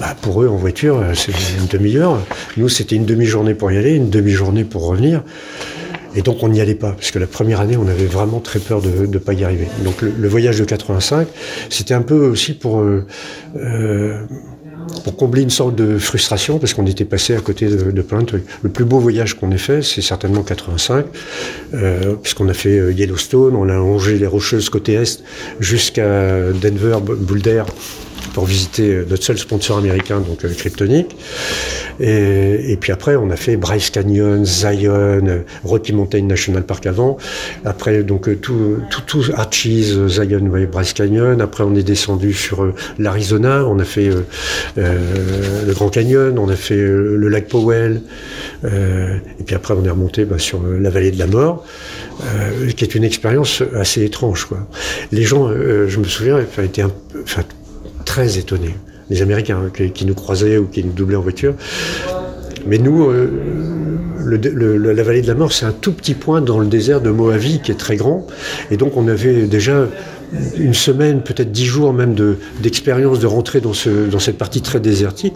bah pour eux en voiture, c'est une demi-heure. Nous, c'était une demi-journée pour y aller, une demi-journée pour revenir. Et donc on n'y allait pas, parce que la première année, on avait vraiment très peur de ne pas y arriver. Donc le, le, voyage de 85, c'était un peu aussi pour... Euh, euh, pour combler une sorte de frustration parce qu'on était passé à côté de, de, plein. Le plus beau voyage qu'on ait fait, c'est certainement 85, euh, puisqu'on a fait Yellowstone, on a longé les Rocheuses côté est jusqu'à Denver, Boulder, pour visiter notre seul sponsor américain, donc euh, Kryptonic. Et, puis après, on a fait Bryce Canyon, Zion, Rocky Mountain National Park avant. Après, donc tout, tout, tout Archies, Zion, Bryce Canyon. Après, on est descendu sur euh, l'Arizona. On a fait euh, euh, le Grand Canyon. On a fait euh, le lac Powell. et puis après, on est remonté bah, sur la vallée de la mort, qui est une expérience assez étrange. Les gens, je me souviens, étaient un enfin, très étonnés. Les Américains hein, qui, nous croisaient ou qui nous doublaient en voiture. Mais nous, euh, le, le, la vallée de la mort, c'est un tout petit point dans le désert de Mojave qui est très grand. Et donc on avait déjà une semaine, peut-être dix jours même d'expérience de, de, rentrer dans, ce, dans cette partie très désertique.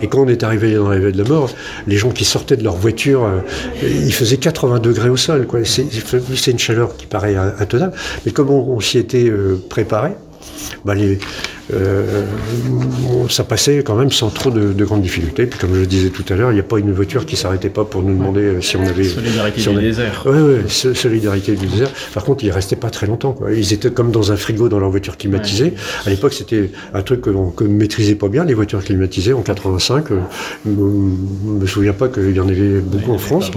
Et quand on est arrivé dans la vallée de la mort, les gens qui sortaient de leur voiture, euh, il faisait 80 degrés au sol. C'est une chaleur qui paraît intenable. Mais comme on, on s'y était euh, préparé, bah les, euh, ça passait quand même sans trop de, de, grandes difficultés. Puis comme je le disais tout à l'heure, il n'y a pas une voiture qui s'arrêtait pas pour nous demander euh, si on avait... Solidarité si on du désert. Oui, oui, solidarité du désert. Par contre, ils restaient pas très longtemps. Quoi. Ils étaient comme dans un frigo dans leur voiture climatisée. Ouais. À l'époque, c'était un truc que l'on ne maîtrisait pas bien, les voitures climatisées. En 85, euh, je ne me souviens pas qu'il y en avait beaucoup en France.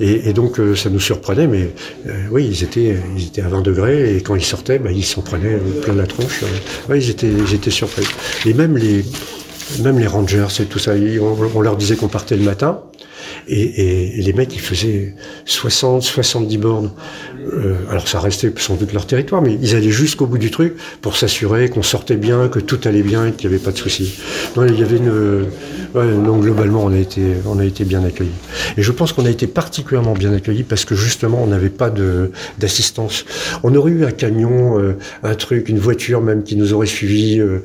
Et, et, donc, euh, ça nous surprenait. Mais euh, oui, ils étaient, ils étaient à 20 degrés et quand ils sortaient, bah, ils s'en prenaient plein la tronche. Ouais, ils étaient j'étais surpris. Et même les, même les rangers et tout ça, on, on leur disait qu'on partait le matin. Et, et, et, les mecs, ils faisaient 60, 70 bornes euh, alors ça restait sans doute leur territoire, mais ils allaient jusqu'au bout du truc pour s'assurer qu'on sortait bien, que tout allait bien, qu'il n'y avait pas de soucis. il y avait une, ouais, globalement on a été, on a été bien accueillis. Et je pense qu'on a été particulièrement bien accueillis parce que justement on n'avait pas d'assistance. On aurait eu un camion, euh, un truc, une voiture même qui nous aurait suivis, euh,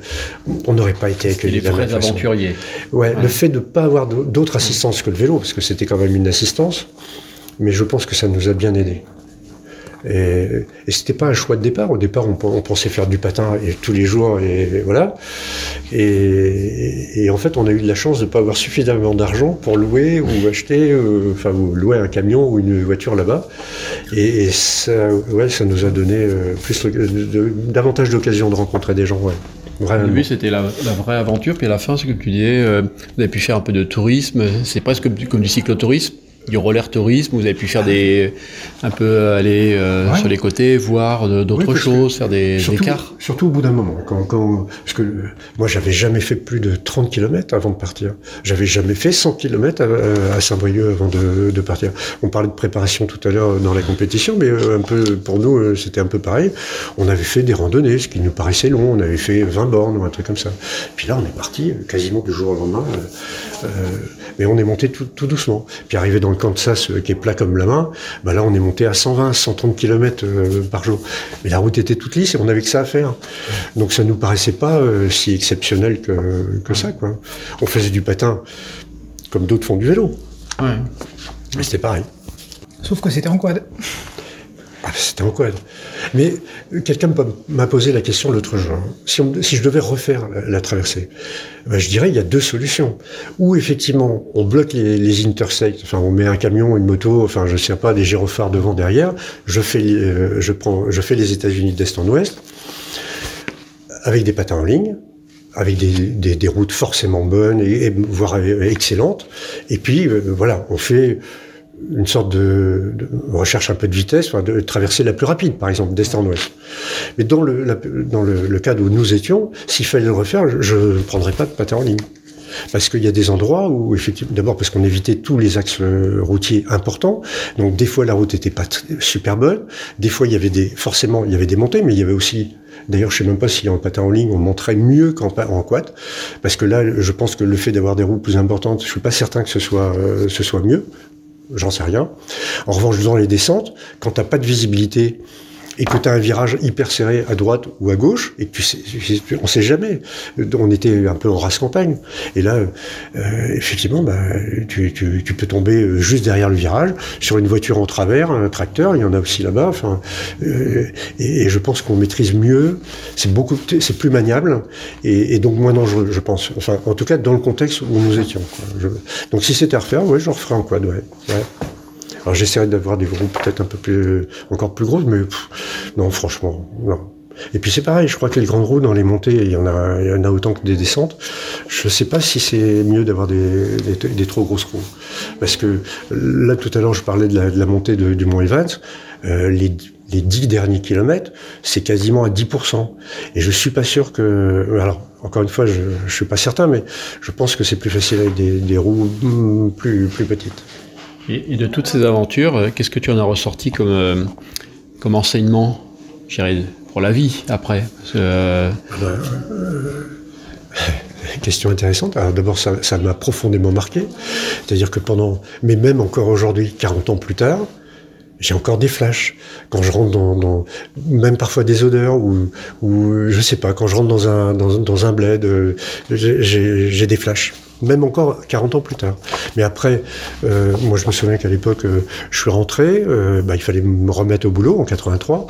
on n'aurait pas été accueillis. Les vrais aventuriers. Ouais, le fait de ne pas avoir d'autre assistance que le vélo, parce que c'était quand même une assistance, mais je pense que ça nous a bien aidés. Et, et c'était pas un choix de départ. Au départ, on, pensait faire du patin tous les jours, et, voilà. Et, en fait, on a eu de la chance de ne pas avoir suffisamment d'argent pour louer ou acheter, euh, enfin, louer un camion ou une voiture là-bas. Et, ça, ouais, ça nous a donné euh, plus davantage d'occasions de rencontrer des gens. Ouais. Au début, c'était la, vraie aventure, puis à la fin, ce que tu disais, euh, vous avez pu faire un peu de tourisme, c'est presque comme du cyclotourisme du roller tourisme, vous avez pu faire des un peu aller euh, sur les côtés, voir d'autres choses, faire des, surtout, écarts. Surtout au bout d'un moment, quand, quand, parce que moi j'avais jamais fait plus de 30 km avant de partir. J'avais jamais fait 100 km à, Saint-Brieuc avant de, de, partir. On parlait de préparation tout à l'heure dans la compétition, mais euh, un peu pour nous euh, c'était un peu pareil. On avait fait des randonnées, ce qui nous paraissait long. On avait fait 20 bornes ou un truc comme ça. Puis là on est parti quasiment du jour au lendemain. Euh, mais on est monté tout, tout doucement. Puis arrivé dans le Kansas euh, qui est plat comme la main, bah là on est monté à 120, 130 km par jour. Mais la route était toute lisse et on n'avait que ça à faire. Donc ça nous paraissait pas euh, si exceptionnel que, que ça. Quoi. On faisait du patin comme d'autres font du vélo. Ouais. Mais c'était pareil. Sauf que c'était en quad. Ah, c'était en quad. Mais quelqu'un m'a posé la question l'autre jour. Si, je devais refaire la, traversée, ben je dirais il y a deux solutions. Ou effectivement, on bloque les, les, interstates, enfin on met un camion, une moto, enfin je sais pas, des gyrophares devant, derrière. Je fais, euh, je prends, je fais les États-Unis d'est en ouest avec des patins en ligne avec des, routes forcément bonnes et, voire excellentes. Et puis euh, voilà, on fait une sorte de, recherche un peu de vitesse, de traverser la plus rapide, par exemple, d'est en ouest. Mais dans le, dans le, le, cadre où nous étions, s'il fallait le refaire, je ne prendrais pas de patin en ligne. Parce qu'il y a des endroits où, effectivement, d'abord parce qu'on évitait tous les axes routiers importants, donc des fois la route était pas super bonne, des fois il y avait des, forcément il y avait des montées, mais il y avait aussi D'ailleurs, je sais même pas si en patin en ligne on monterait mieux qu'en en quad, parce que là, je pense que le fait d'avoir des roues plus importantes, je suis pas certain que ce soit euh, ce soit mieux j'en sais rien. En revanche, dans les descentes, quand t'as pas de visibilité et que tu as un virage hyper serré à droite ou à gauche, et que tu sais, on sait jamais. On était un peu en race campagne. Et là, euh, effectivement, bah, tu, tu, tu, peux tomber juste derrière le virage, sur une voiture en travers, un tracteur, il y en a aussi là-bas. Enfin, euh, et, je pense qu'on maîtrise mieux, c'est beaucoup, c'est plus maniable, et, donc moins dangereux, je pense. Enfin, en tout cas, dans le contexte où nous étions. Je, donc si c'était à refaire, ouais, je referais en quad, ouais. Alors j'essaierai d'avoir des roues peut-être un peu plus, encore plus grosses, mais non, franchement, non. Et puis c'est pareil, je crois que les grandes roues dans les montées, il y en a, il y en a autant que des descentes. Je ne sais pas si c'est mieux d'avoir des, des, trop grosses roues, parce que là tout à l'heure je parlais de la, montée du Mont Evans, euh, les, les 10 derniers kilomètres, c'est quasiment à 10%. Et je suis pas sûr que, alors encore une fois, je, je suis pas certain, mais je pense que c'est plus facile avec des, des roues plus plus petites. Et, de toutes ces aventures, euh, qu'est-ce que tu en as ressorti comme, euh, enseignement, pour la vie après euh, ben, [laughs] Question intéressante. Alors d'abord, ça m'a profondément marqué. C'est-à-dire que pendant, mais même encore aujourd'hui, 40 ans plus tard, j'ai encore des flashs quand je rentre dans, même parfois des odeurs ou ou je sais pas quand je rentre dans un dans un bled j'ai des flashs même encore 40 ans plus tard. Mais après, euh, moi je me souviens qu'à l'époque, euh, je suis rentré, euh, bah, il fallait me remettre au boulot en 83,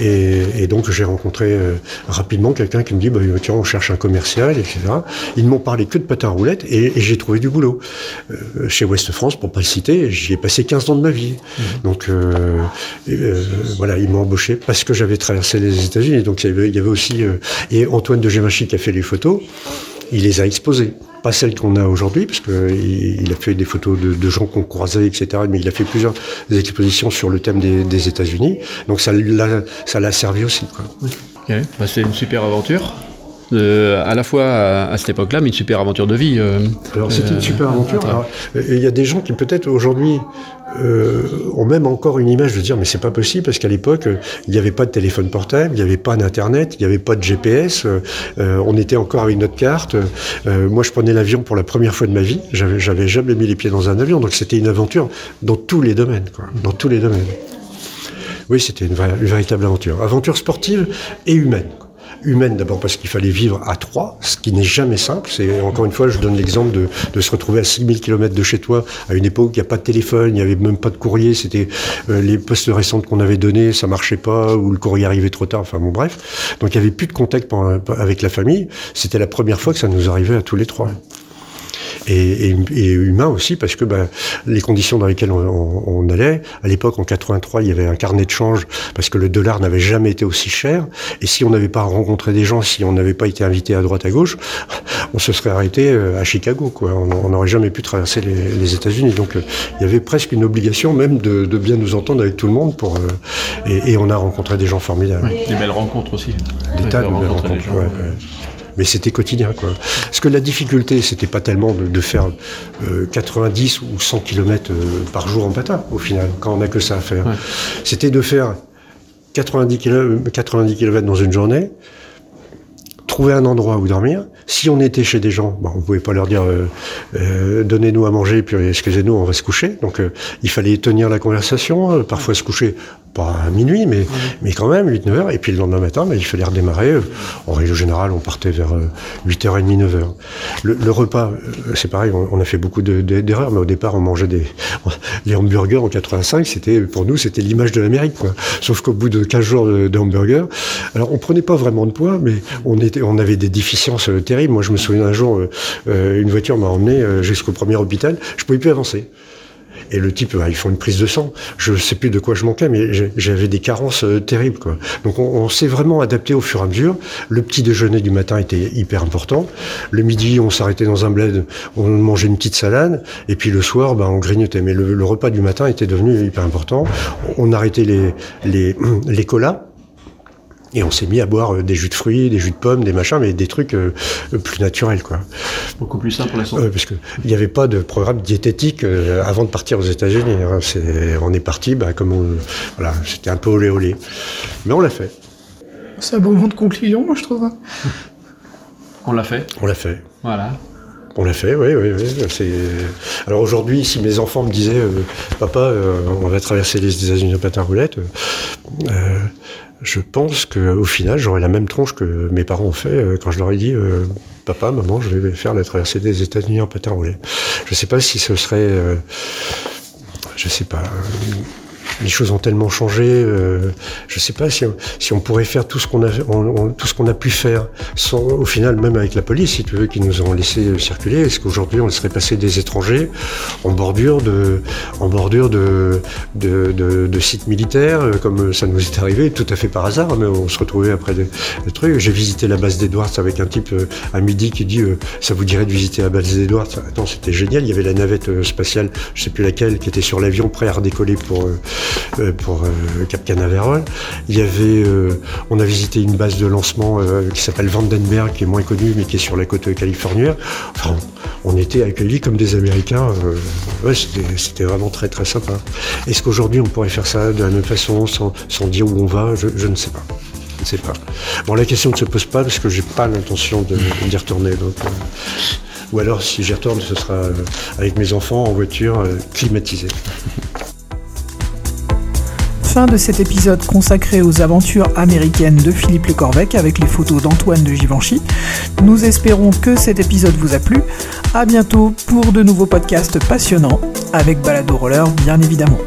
et, et donc j'ai rencontré euh, rapidement quelqu'un qui me dit, bah, tiens, on cherche un commercial, etc. Ils ne m'ont parlé que de patin à roulettes, et, et j'ai trouvé du boulot. Euh, chez West France, pour pas le citer, j'y ai passé 15 ans de ma vie. Mmh. Donc voilà, ils m'ont embauché parce que j'avais traversé les États-Unis. Donc il y avait, il y avait aussi... et Antoine de Gémachi qui a fait les photos, il les a exposées pas celle qu'on a aujourd'hui, parce qu'il il a fait des photos de, gens qu'on croisait, etc. Mais il a fait plusieurs expositions sur le thème des, États-Unis. Donc ça l'a, servi aussi. Bah, c'est une super aventure. À la fois à, cette époque-là, mais une super aventure de vie. alors c'était une super aventure. Il y a des gens qui peut-être aujourd'hui euh, ont même encore une image de dire mais c'est pas possible parce qu'à l'époque il n'y avait pas de téléphone portable, il n'y avait pas d'internet, il n'y avait pas de GPS, euh, on était encore avec notre carte. Euh, moi je prenais l'avion pour la première fois de ma vie, j'avais, j'avais jamais mis les pieds dans un avion, donc c'était une aventure dans tous les domaines, quoi, dans tous les domaines. Oui, c'était une, une véritable aventure, aventure sportive et humaine humaine d'abord parce qu'il fallait vivre à trois, ce qui n'est jamais simple. C'est encore une fois, je donne l'exemple de, de, se retrouver à 6000 km de chez toi à une époque où il n'y a pas de téléphone, il n'y avait même pas de courrier, c'était euh, les postes récents qu'on avait donnés, ça marchait pas ou le courrier arrivait trop tard. Enfin bon, bref. Donc il n'y avait plus de contact avec la famille. C'était la première fois que ça nous arrivait à tous les trois et, et, humain aussi parce que bah, les conditions dans lesquelles on, on, allait, à l'époque en 83, il y avait un carnet de change parce que le dollar n'avait jamais été aussi cher et si on n'avait pas rencontré des gens, si on n'avait pas été invité à droite à gauche, [laughs] on se serait arrêté euh, à Chicago. Quoi. On n'aurait jamais pu traverser les, les États-Unis. Donc euh, il y avait presque une obligation même de, de, bien nous entendre avec tout le monde pour euh, et, et, on a rencontré des gens formidables. Des belles rencontres aussi. Des tas de belles rencontres. Ouais, mais c'était quotidien. Quoi. Parce que la difficulté, c'était pas tellement de, de faire euh, 90 ou 100 km euh, par jour en patin, au final, quand on n'a que ça à faire. Ouais. C'était de faire 90 km, 90 km dans une journée, trouver un endroit où dormir. Si on était chez des gens, bon, on pouvait pas leur dire euh, euh, donnez-nous à manger, puis excusez-nous, on va se coucher. Donc euh, il fallait tenir la conversation, euh, parfois se coucher pas à minuit, mais, mais quand même, 8-9 heures. Et puis le lendemain matin, bah, il fallait redémarrer. En règle générale, on partait vers 8h30, 9h. Le, le repas, c'est pareil, on, on, a fait beaucoup d'erreurs, de, mais au départ, on mangeait des... [laughs] Les hamburgers en 85, c'était pour nous, c'était l'image de l'Amérique. quoi. Sauf qu'au bout de 15 jours de, de, hamburgers, alors on prenait pas vraiment de poids, mais on, était, on avait des déficiences terribles. Moi, je me souviens un jour, euh, une voiture m'a emmené jusqu'au premier hôpital, je pouvais plus avancer. Et le type, bah, ils font une prise de sang. Je sais plus de quoi je manquais, mais j'avais des carences euh, terribles. Donc on, s'est vraiment adapté au fur et à mesure. Le petit déjeuner du matin était hyper important. Le midi, on s'arrêtait dans un bled, on mangeait une petite salade, et puis le soir, bah, on grignotait. Mais le, le, repas du matin était devenu hyper important. On arrêtait les, les, [clears throat] les colas et on s'est mis à boire des jus de fruits, des jus de pommes, des machins, mais des trucs euh, plus naturels, quoi. Beaucoup plus simple pour la santé. Euh, parce qu'il n'y avait pas de programme diététique euh, avant de partir aux États-Unis. Hein. C'est, on est parti, bah, comme on, voilà, c'était un peu olé olé. Mais on l'a fait. C'est un bon moment de conclusion, moi, je trouve. hein. On l'a fait. On l'a fait. Voilà. On l'a fait, oui, oui, oui. C'est... Alors aujourd'hui, si mes enfants me disaient, euh, papa, euh, on va traverser les États-Unis en patin roulette, euh, je pense qu'au final, j'aurais la même tronche que mes parents ont fait euh, quand je leur ai dit, euh, papa, maman, je vais faire la traversée des États-Unis en patin roulette. Je ne sais pas si ce serait, euh, je sais pas les choses ont tellement changé. Euh, je ne sais pas si on, si on, pourrait faire tout ce qu'on a, on, on, tout ce qu'on a pu faire, sans, au final, même avec la police, si tu veux, qui nous ont laissé circuler. Est-ce qu'aujourd'hui, on serait passé des étrangers en bordure de, en bordure de, de, de, de sites militaires, euh, comme ça nous est arrivé, tout à fait par hasard, mais on se retrouvait après des, des trucs. J'ai visité la base d'Edwards avec un type euh, à midi qui dit, euh, ça vous dirait de visiter la base d'Edwards? Attends, c'était génial. Il y avait la navette euh, spatiale, je sais plus laquelle, qui était sur l'avion prêt à redécoller pour euh, pour euh, Cap Canaveral. Il y avait, euh, on a visité une base de lancement qui s'appelle Vandenberg, qui est moins connue, mais qui est sur la côte californienne. Enfin, on était accueillis comme des Américains. ouais, c'était vraiment très très sympa. Est-ce qu'aujourd'hui on pourrait faire ça de la même façon, sans, sans dire où on va? Je, je ne sais pas. Je ne sais pas. Bon, la question ne se pose pas parce que j'ai pas l'intention d'y retourner. Donc, euh, ou alors, si j'y retourne, ce sera euh, avec mes enfants en voiture euh, climatisée. [laughs] Fin de cet épisode consacré aux aventures américaines de Philippe Lecorvec avec les photos d'Antoine de Givenchy. Nous espérons que cet épisode vous a plu. À bientôt pour de nouveaux podcasts passionnants avec Balado Roller bien évidemment.